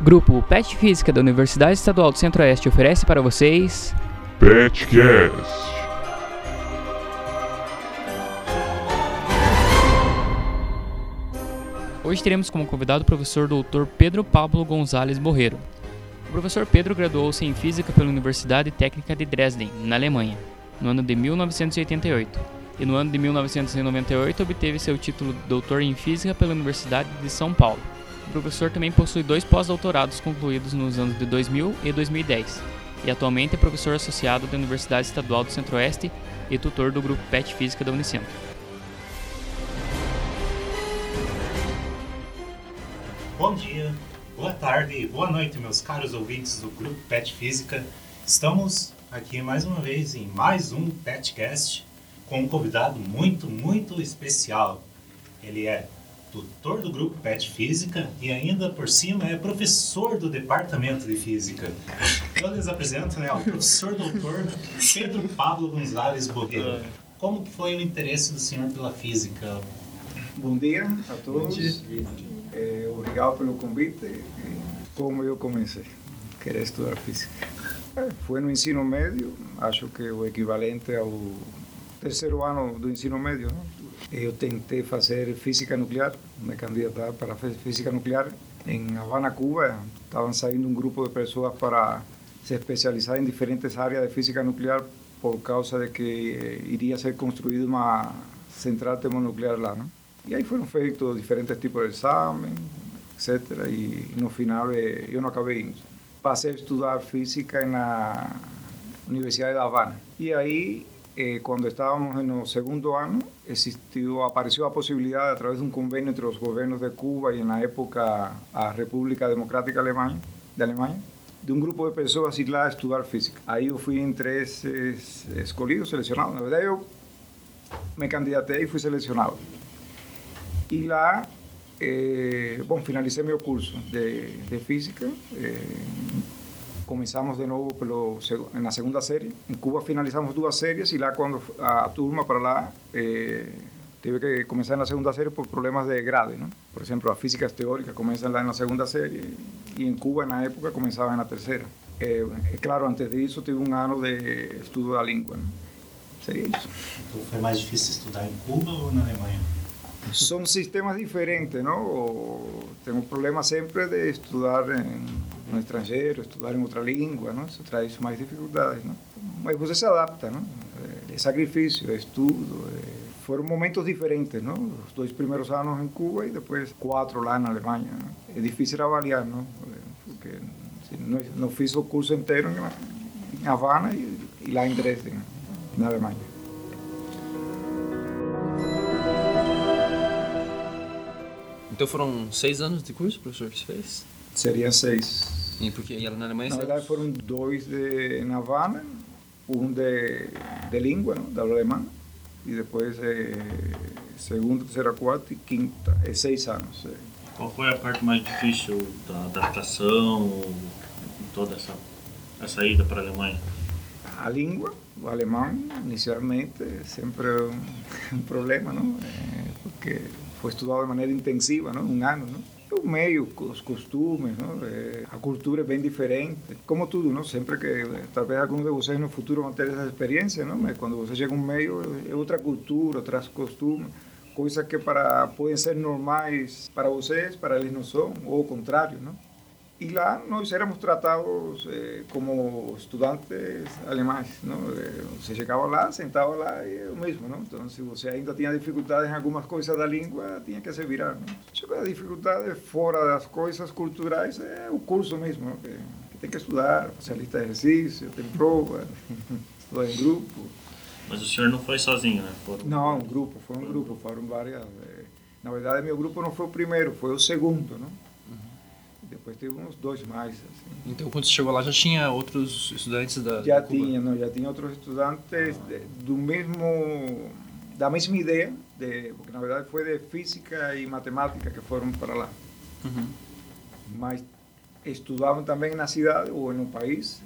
Grupo PET Física da Universidade Estadual do Centro-Oeste oferece para vocês. Petcast. Hoje teremos como convidado o professor Dr. Pedro Pablo Gonzalez Borreiro. O professor Pedro graduou-se em Física pela Universidade Técnica de Dresden, na Alemanha, no ano de 1988, e no ano de 1998 obteve seu título de doutor em Física pela Universidade de São Paulo. O professor também possui dois pós-doutorados concluídos nos anos de 2000 e 2010, e atualmente é professor associado da Universidade Estadual do Centro-Oeste e tutor do grupo PET Física da Unicentro. Bom dia, boa tarde e boa noite, meus caros ouvintes do Grupo Pet Física. Estamos aqui mais uma vez em mais um Petcast com um convidado muito, muito especial. Ele é tutor do Grupo Pet Física e ainda por cima é professor do Departamento de Física. Eu lhes apresento né, o professor doutor Pedro Pablo Gonzalez Borreiro. Como que foi o interesse do senhor pela física? Bom dia a todos. É, obrigado pelo convite. Como eu comecei? Querer estudar física. É, foi no ensino médio, acho que o equivalente ao terceiro ano do ensino médio. Né? Eu tentei fazer física nuclear, me candidatar para física nuclear em Havana, Cuba. Estavam saindo um grupo de pessoas para se especializar em diferentes áreas de física nuclear por causa de que iria ser construída uma central termonuclear lá. Né? E aí foram feitos diferentes tipos de exame, etc. E no final eu não acabei. Passei a estudar física na Universidade de Havana. E aí, eh, quando estávamos no segundo ano, existiu, apareceu a possibilidade, a través de um convênio entre os governos de Cuba e, na época, a República Democrática Alemanha, de Alemanha, de um grupo de pessoas ir lá estudar física. Aí eu fui entre esses escolhidos, selecionados. Na verdade, eu me candidatei e fui selecionado. E lá, eh, bom, finalizei meu curso de, de física. Eh, começamos de novo pelo, na segunda série. Em Cuba finalizamos duas séries e lá quando a turma para lá eh, teve que começar na segunda série por problemas de grade, não? Por exemplo, a física teórica começa lá na segunda série e em Cuba na época começava na terceira. É, é claro, antes disso tive um ano de estudo da língua. Não? Seria isso. Então, foi mais difícil estudar em Cuba ou na Alemanha? São sistemas diferentes, não? Temos problema sempre de estudar em, no estrangeiro, estudar em outra língua, não? Isso traz mais dificuldades, não? Mas você se adapta, não? É sacrifício, é estudo, é... foram momentos diferentes, não? Os dois primeiros anos em Cuba e depois quatro lá na Alemanha. Não? É difícil avaliar, não? Porque assim, não, não fiz o curso inteiro em Havana e, e lá em Dresden, na Alemanha. Então foram seis anos de curso, professor, que você fez? Seria seis. E porque ela na Alemanha? Na verdade foram dois de na Havana, um de, de língua, não? da alemã, e depois é, segunda, terceira, quarta e quinta, é seis anos. É. Qual foi a parte mais difícil da adaptação, toda essa, essa ida para a Alemanha? A língua, o alemão, inicialmente, é sempre um, um problema, não? É, porque foi estudado de maneira intensiva, não? um ano. Não? O meio, os costumes, não? É, a cultura é bem diferente. Como tudo, não? sempre que talvez alguns de vocês no futuro vão ter essa experiência, não? mas quando você chega a um meio é outra cultura, outros costumes, coisas que para podem ser normais para vocês, para eles não são, ou o contrário. Não? E lá nós éramos tratados eh, como estudantes alemães, não? Você chegava lá, sentava lá e o mesmo, não? Então, se você ainda tinha dificuldades em algumas coisas da língua, tinha que se virar, não? Só que a dificuldade fora das coisas culturais é o curso mesmo, não? Que, que tem que estudar, fazer lista de exercício, tem prova, estudar em grupo. Mas o senhor não foi sozinho, né? Foram... Não, um grupo, foi um grupo, foram várias. Eh... Na verdade, meu grupo não foi o primeiro, foi o segundo, não? Depois teve uns dois mais. Assim. Então, quando você chegou lá, já tinha outros estudantes da Já da tinha, não, já tinha outros estudantes de, do mesmo, da mesma ideia, de, porque na verdade foi de física e matemática que foram para lá. Uhum. Mas estudavam também na cidade ou no país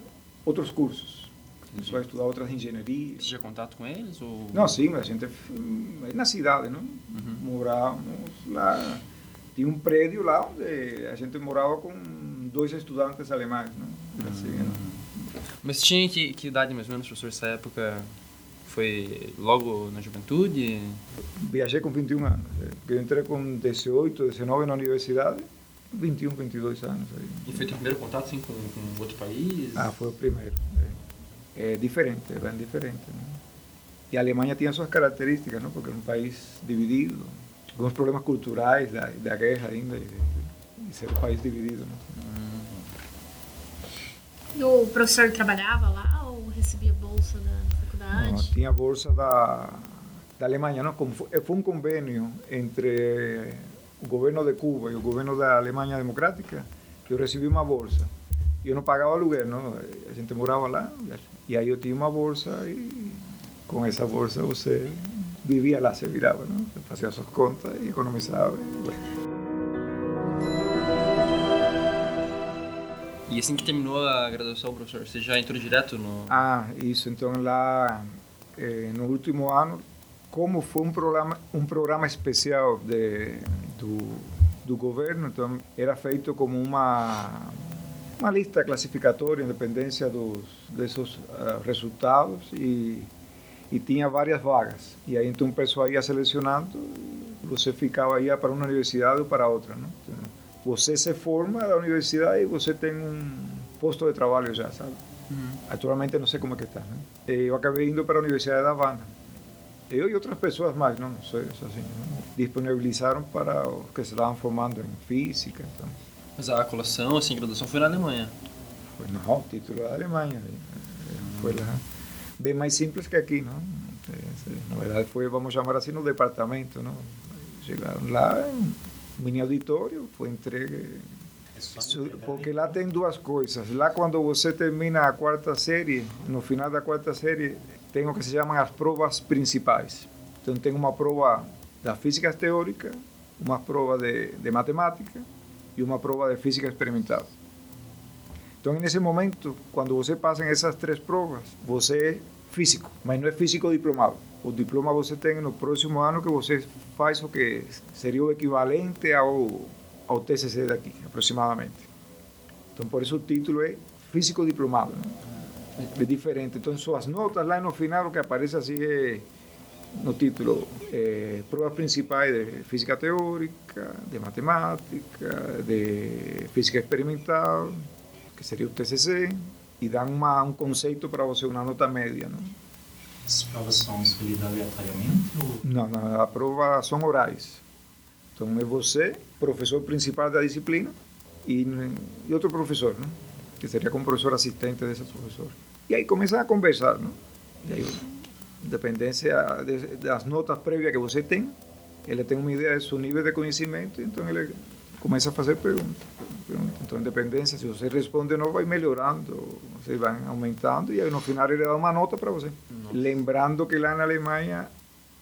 outros cursos. Entendi. Só estudar outras engenharias. Você tinha contato com eles? Ou... Não, sim, a gente na cidade, não? Uhum. Morávamos lá tinha um prédio lá onde a gente morava com dois estudantes alemães, né? Assim, né? Mas tinha que, que idade mais ou menos, professor, essa época? Foi logo na juventude? Viajei com 21 anos. eh, Eu entrei com 18, 19 na universidade, 21, 22 anos. Aí. E foi teu primeiro contato assim, com, com outro país? Ah, foi o primeiro. É, é diferente, é bem diferente. Né? E a Alemanha tinha suas características, não? porque era um país dividido, alguns problemas culturais da, da guerra ainda, e, e ser um país dividido. Não? E o professor trabalhava lá ou recebia bolsa da Não, faculdade? tinha bolsa da, da Alemanha, não? Foi, um convênio entre o governo de Cuba e o governo da Alemanha Democrática que eu recebi uma bolsa. Eu não pagava aluguel, não? A gente morava lá e aí eu tinha uma bolsa e com essa bolsa você vivia lá, se virava, não? Fazia suas contas e economizava. e, assim que terminou a graduação, professor, você já entrou direto no... Ah, isso. Então lá eh, no último ano, como foi um programa um programa especial de, do do governo, então era feito como uma uma lista classificatória em dependência dos desses ah, resultados e e tinha várias vagas. E aí então o pessoal ia selecionando, você ficava ia para uma universidade ou para outra, não? Então, você se forma da universidade e você tem um posto de trabalho já, sabe? Atualmente não sei como é que está. Né? Eu acabei indo para a Universidade da Havana. Eu e outras pessoas mais, não, não sei, assim, né? disponibilizaram para os que se estavam formando em física. Então, Mas a colação, assim, graduação foi na Alemanha. foi não, o título da Alemanha. eh, Foi lá, bem mais simples que aqui, não? Eh, Na verdade foi, vamos chamar assim, no departamento, não? Chegaram lá, um mini auditório, foi entregue Isso, porque lá tem duas coisas. Lá quando você termina a quarta série, no final da quarta série, tem o que se chamam as provas principais. Então tem uma prova da física teórica, uma prova de, de matemática e uma prova de física experimental. Então nesse momento, quando você passa essas três provas, você é físico, mas não é físico diplomado. O diploma você tem no próximo ano que você faz o que seria equivalente ao ao TCC daqui, aproximadamente. Então, por isso o título é Físico Diplomado. Né? É diferente. Então, suas notas lá no final, o que aparece assim é, no título, é, provas principais de física teórica, de matemática, de física experimental, que seria o TCC, e dão uma, um conceito para você, uma nota média. Não? As provas são escolhidas aleatoriamente ou Não, não, a prova são orais. Então é você, professor principal da disciplina, e, e outro professor, né? que seria como professor assistente desse professor. E aí começam a conversar, né? E aí, dependência de- das notas prévias que você tem, ele tem uma ideia do seu nível de conhecimento, então ele começa a fazer perguntas. perguntas. Então, independência, se você responde ou não, vai melhorando, você vai aumentando, e aí no final ele dá uma nota para você. Lembrando que lá na Alemanha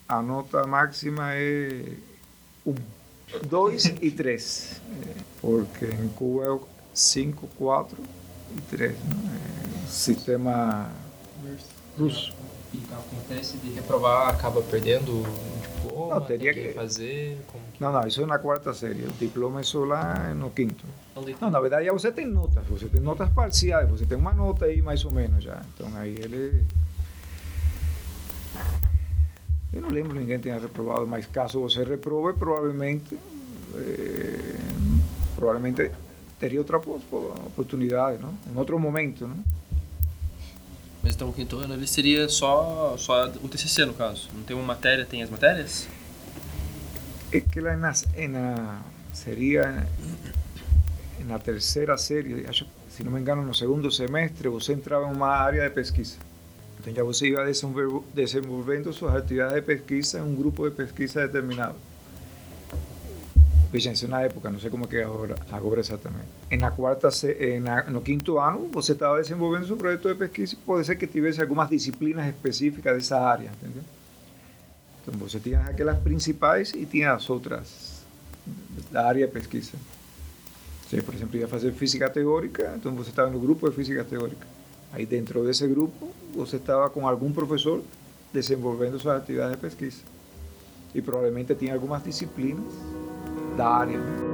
a nota máxima é 1, 2 e 3, porque em Cuba é 5, 4 e 3. Né? Sistema russo. E acontece de reprovar, acaba perdendo o diploma, Não, teria que que- fazer... Como... Não, não, isso é na quarta série. O diploma é só lá no quinto. Não, na verdade você tem notas, você tem notas parciais, você tem uma nota aí mais ou menos já. Então aí ele. Eu não lembro ninguém tenha reprovado, mas caso você reprove, provavelmente. eh, provavelmente teria outra po- po- oportunidade, não? Em outro momento, não? Mas então o quinto ano ele seria só, só o TCC, no caso. Não tem uma matéria, tem as matérias? Es que en en la- en la tercera serie, si no me engano, no segundo semestre, você entrava em uma área de pesquisa. Então já você ia desenvolver- desenvolvendo suas atividades de pesquisa em um grupo de pesquisa determinado. Isso na época, não sei como é que é agora, agora. En la quarta, no quinto ano, você estava desenvolvendo seu projeto de pesquisa e pode ser que tivesse algumas disciplinas específicas dessa área, entendeu? Então você tinha aquelas principais e tinha as outras da área de pesquisa. Se, por exemplo, ia fazer física teórica, então você estava no grupo de física teórica. Aí dentro desse grupo, você estava com algum professor desenvolvendo suas atividades de pesquisa. E provavelmente tinha algumas disciplinas da área. né?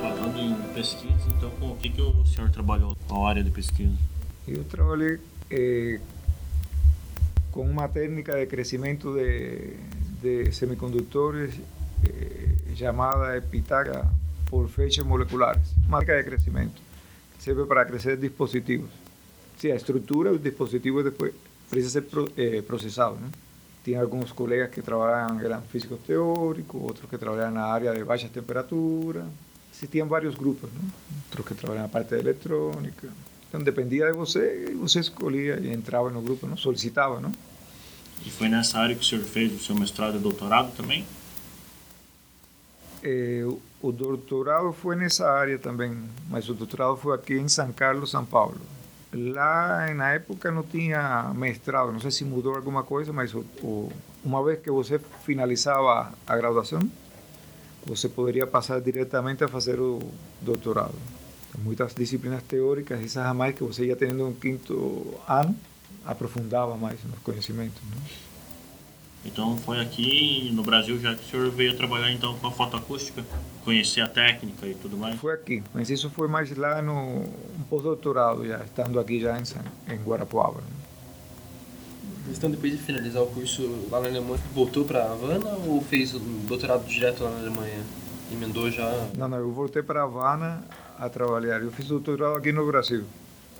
falando em pesquisa, então com o que, que o senhor trabalhou? Qual área de pesquisa? Eu trabalhei eh, com uma técnica de crescimento de, de semicondutores eh, chamada epitaca por feixes moleculares. Uma técnica de crescimento que serve para crescer dispositivos. Sí, a estrutura do dispositivo depois precisa ser eh, processado. Né? Tinha alguns colegas que trabalhavam, eram físicos teóricos, outros que trabalhavam na área de baixas temperaturas. Existiam vários grupos, né? outros que trabalhavam na parte de eletrônica. Então dependia de você, e você escolhia e entrava no grupo, não? solicitava. Não? E foi nessa área que o senhor fez o seu mestrado e doutorado também? Eh, o doutorado foi nessa área também, mas o doutorado foi aqui em São Carlos, São Paulo. Lá na época não tinha mestrado, não sei se mudou alguma coisa, mas o, o, uma vez que você finalizava a graduação, você poderia passar diretamente a fazer o doutorado. Muitas disciplinas teóricas, essas a mais que você ia tendo um quinto ano, aprofundava mais nos conhecimentos. Né? Então foi aqui no Brasil já que o senhor veio trabalhar então com a fotoacústica, conhecer a técnica e tudo mais? Foi aqui, mas isso foi mais lá no pós-doutorado já, estando aqui já em, em Guarapuava. Então depois de finalizar o curso lá na Alemanha, voltou para Havana ou fez o doutorado direto lá na Alemanha? Emendou já? Não, não, eu voltei para Havana a trabalhar. Eu fiz doutorado aqui no Brasil.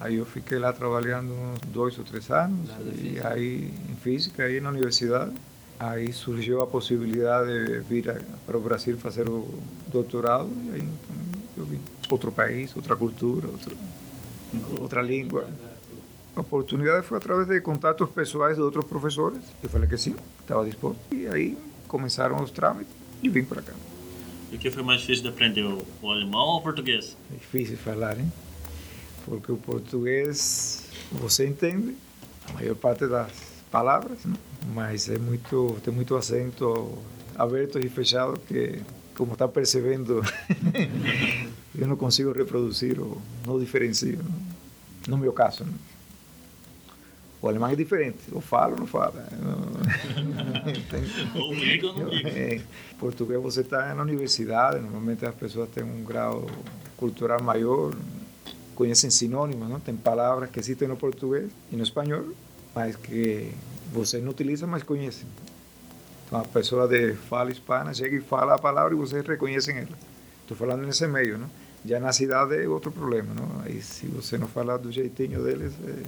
Aí eu fiquei lá trabalhando uns dois ou três anos, e aí em física, aí na universidade. Aí surgiu a possibilidade de vir para o Brasil fazer o doutorado, e aí então, eu vim. Outro país, outra cultura, outro, outra língua. A oportunidade foi através de contatos pessoais de outros professores. Eu falei que sim, estava disposto. E aí começaram os trâmites e vim para cá. E o que foi mais difícil de aprender, o alemão ou o português? É difícil falar, hein? Porque o português você entende a maior parte das palavras, né? mas é muito tem muito acento aberto e fechado que como está percebendo eu não consigo reproduzir ou não diferencio né? no meu caso né? o alemão é diferente ou fala ou não fala ou liga ou não liga é, português você está na universidade normalmente as pessoas têm um grau cultural maior conhecem sinônimos, não? tem palavras que existem no português e no espanhol, mas que você não utiliza, mas conhecem. Então, a pessoa de fala hispana chega e fala a palavra e vocês reconhecem ela. Estou falando nesse meio, não? Já na cidade é outro problema, não? Aí se você não fala do jeitinho deles, é,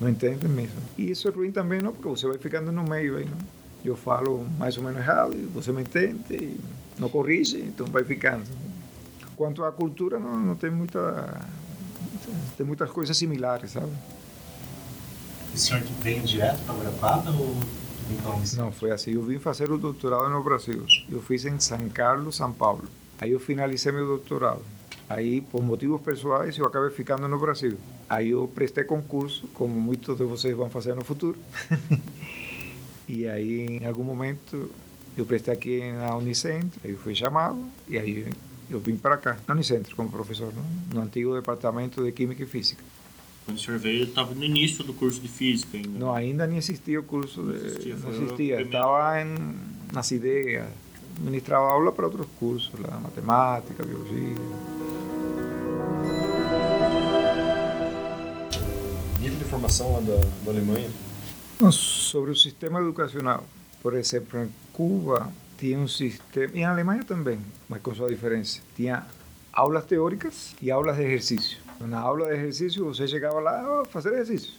não entendem mesmo. E isso é ruim também, não? Porque você vai ficando no meio aí, não? Eu falo mais ou menos errado, e você me entende, e não corrige, então vai ficando. Quanto à cultura, não, não tem muita tem muitas coisas similares, sabe? O senhor veio direto para Guarapava ou Não, foi assim. Eu vim fazer o doutorado no Brasil. Eu fiz em São Carlos, São Paulo. Aí eu finalizei meu doutorado. Aí, por motivos pessoais, eu acabei ficando no Brasil. Aí eu prestei concurso, como muitos de vocês vão fazer no futuro. e aí, em algum momento, eu prestei aqui na Unicentro, aí eu fui chamado, e aí eu vim para cá, na Unicentro, como professor, no antigo departamento de Química e Física. Quando o senhor veio, estava no início do curso de Física ainda? Não, ainda nem existia o curso, de, não existia. Não existia. Estava em, nas ideias, ministrava aula para outros cursos, lá, matemática, biologia. Formação lá da, da Alemanha? Sobre o sistema educacional, por exemplo, em Cuba, tinha um sistema, e na Alemanha também, mas com sua diferença. Tinha aulas teóricas e aulas de exercício. Na aula de exercício você chegava lá a fazer exercício.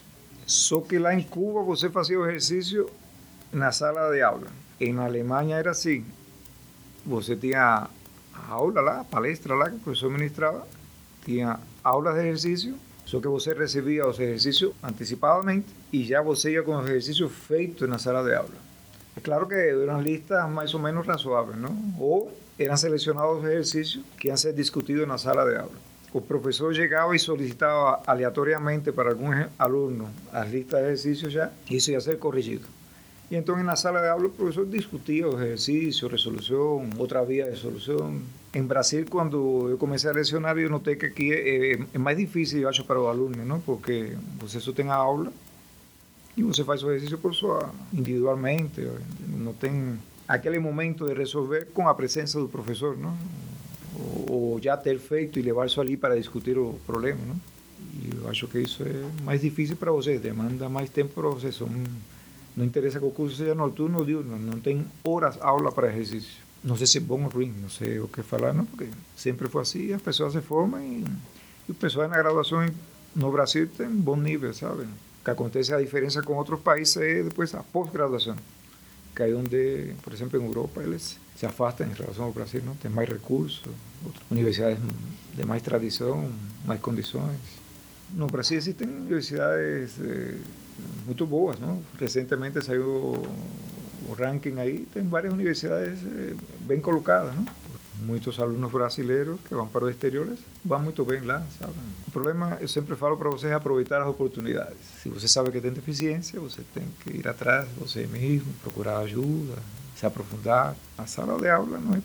Só que lá em Cuba você fazia o exercício na sala de aula. E na Alemanha era assim. Você tinha aula lá, palestra lá que o professor ministrava, tinha aulas de exercício, só que você recebia os exercícios antecipadamente e já você ia com os exercícios feitos na sala de aula. Claro que eran listas más o menos razoables, ¿no? O eran seleccionados ejercicios que iban a ser discutidos en la sala de aula. El profesor llegaba y solicitaba aleatoriamente para algún alumno las listas de ejercicios ya y eso iba a ser corregido. Y entonces en la sala de aula el profesor discutía los ejercicios, resolución, otra vía de solución. En Brasil, cuando yo comencé a leccionar, yo noté que aquí es, más difícil, yo para los alumnos, ¿no? Porque pues eso tenga aula e você faz o exercício por sua individualmente, não tem aquele momento de resolver com a presença do professor, não? Ou, ou já ter feito e levar isso ali para discutir o problema, não? E eu acho que isso é mais difícil para vocês, demanda mais tempo para vocês. São, não interessa que o curso seja noturno ou diurno, não tem horas aula para exercício. Não sei se é bom ou ruim, não sei o que porque sempre foi assim, as pessoas se formam e, e o pessoal na graduação no Brasil tem um bom nível, sabe? O que acontece a diferença com outros países é depois a pós-graduação, que é onde, por exemplo, em Europa, eles se afastam em relação ao Brasil, não? Tem mais recursos, universidades de mais tradição, mais condições. No Brasil existem universidades eh, muito boas, não? Recentemente saiu ranking aí, tem várias universidades eh, bem colocadas, não? Muitos alunos brasileiros que vão para os exteriores vão muito bem lá, sabe? O problema, eu sempre falo para vocês, é aproveitar as oportunidades. Se você sabe que tem deficiência, você tem que ir atrás de você mesmo, procurar ajuda, se aprofundar. A sala de aula não é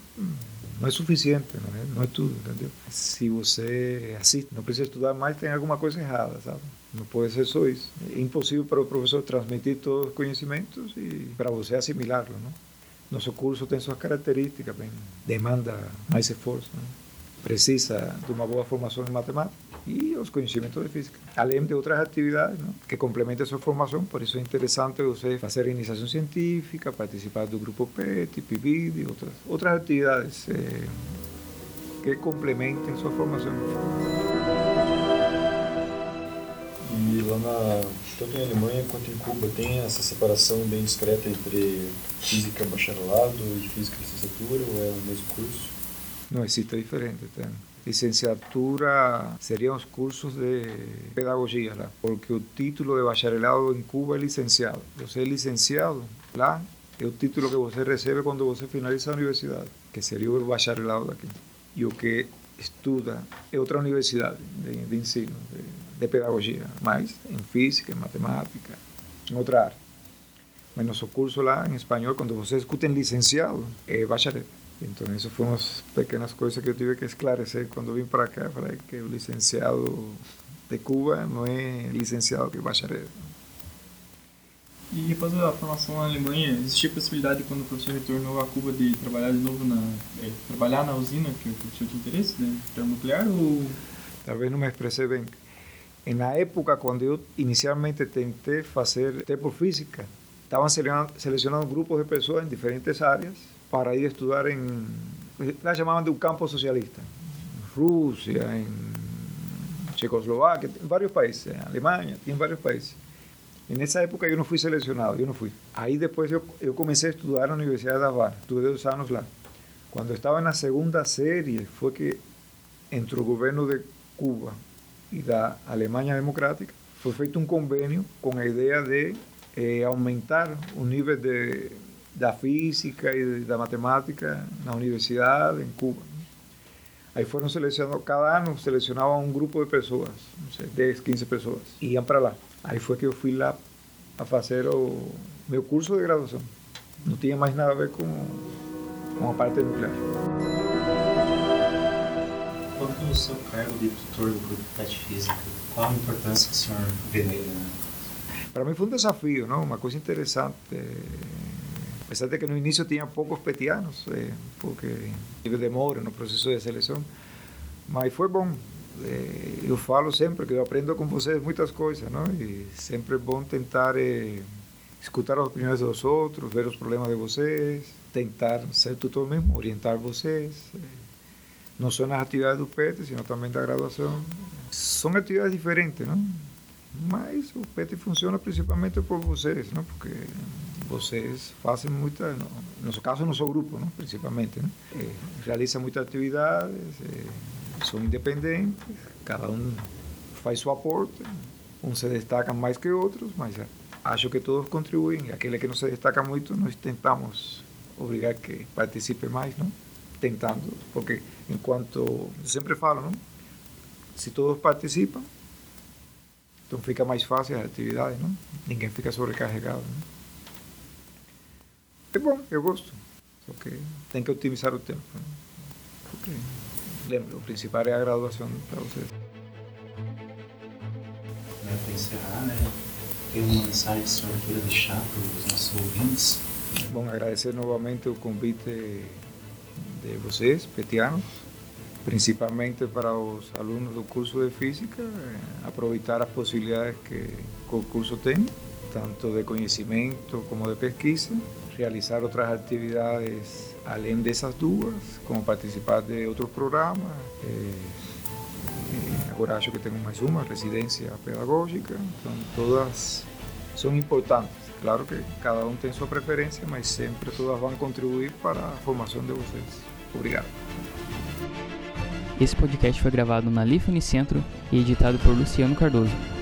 não é suficiente, não é, não é tudo, entendeu? Se você assiste, não precisa estudar mais, tem alguma coisa errada, sabe? Não pode ser só isso. É impossível para o professor transmitir todos os conhecimentos e para você assimilá-los? Nosso curso tem suas características, demanda mais esforço, não? precisa de uma boa formação em matemática e os conhecimentos de física, além de outras atividades não? que complementem a sua formação. Por isso é interessante você fazer iniciação científica, participar do grupo PET, PIBID e outras, outras atividades eh, que complementem sua formação. Lá na, tanto em Alemanha quanto em Cuba tem essa separação bem discreta entre física bacharelado e física licenciatura ou é o mesmo curso? Não existe diferente. Tem. Licenciatura seriam os cursos de pedagogia lá, porque o título de bacharelado em Cuba é licenciado. Você é licenciado lá, é o título que você recebe quando você finaliza a universidade, que seria o bacharelado daqui. E o que estuda é outra universidade de, de ensino, de, de pedagogia, mas em física, em matemática, em outra área. Mas nosso curso lá em espanhol, quando você escuta em licenciado, é bacharel. Então, isso foram umas pequenas coisas que eu tive que esclarecer quando vim para cá. Falei que o licenciado de Cuba não é licenciado que é bacharel. E após a formação na Alemanha, existia a possibilidade, quando o professor retornou a Cuba, de trabalhar de novo na. É, trabalhar na usina que o professor tinha interesse, né? termonuclear? Ou... Talvez não me expressei bem. Na época, quando eu inicialmente tentei fazer tempo física, estavam selecionando grupos de pessoas em diferentes áreas para ir a estudar en, la llamaban de un campo socialista, en Rusia, en Checoslovaquia, en varios países, en Alemania, en varios países. En esa época yo no fui seleccionado, yo no fui. Ahí después yo, yo comencé a estudiar en la Universidad de Havana, estuve dos años lá. Cuando estaba en la segunda serie fue que entró el gobierno de Cuba y la Alemania Democrática, fue feito un convenio con la idea de eh, aumentar un nivel de da física e da matemática na universidade em Cuba. Aí foram selecionados, cada ano selecionavam um grupo de pessoas, não sei, 10, 15 pessoas, e iam para lá. Aí foi que eu fui lá a o meu curso de graduação. Não tinha mais nada a ver com, com a parte nuclear. Ao seu cargo de tutor do grupo PET Física, qual a importância que o senhor vê nele? Para mim foi um desafio, não? uma coisa interessante apesar de que no início tinha poucos petianos, eh, porque tive demora no processo de seleção, mas foi bom. Eh, eu falo sempre que eu aprendo com vocês muitas coisas, não? E sempre é bom tentar eh, escutar as opiniões dos outros, ver os problemas de vocês, tentar ser tutor mesmo, orientar vocês. Eh, não só nas atividades do PET, sino também da graduação. São atividades diferentes, não? Mas o PET funciona principalmente por vocês, não? Porque vocês fazem muita, no nosso caso, nosso grupo, não? principalmente, né? É, realiza muitas atividades, é, são independentes, cada um faz seu aporte, uns se destacam mais que outros, mas acho que todos contribuem. Aquele que não se destaca muito, nós tentamos obrigar que participe mais, não? Tentando, porque enquanto eu sempre falo, não? Se todos participam, então fica mais fácil a atividade, não? Ninguém fica sobrecarregado, não? É bom, eu gosto. Só que tem que otimizar o tempo. Né? Porque, lembra, o principal é a graduação para vocês. Para encerrar, né? Tem uma mensagem que o senhor queira deixar para os nossos ouvintes? Bom, agradecer novamente o convite de vocês, petianos, principalmente para os alunos do curso de física, eh, aproveitar as possibilidades que o curso tem, tanto de conhecimento como de pesquisa, realizar outras atividades além dessas duas, como participar de outros programas. Eh, agora acho que tenho mais uma, residência pedagógica, todas são importantes. Claro que cada um tem sua preferência, mas sempre todas vão contribuir para a formação de vocês. Obrigado. Esse podcast foi gravado na Lifune Centro e editado por Luciano Cardoso.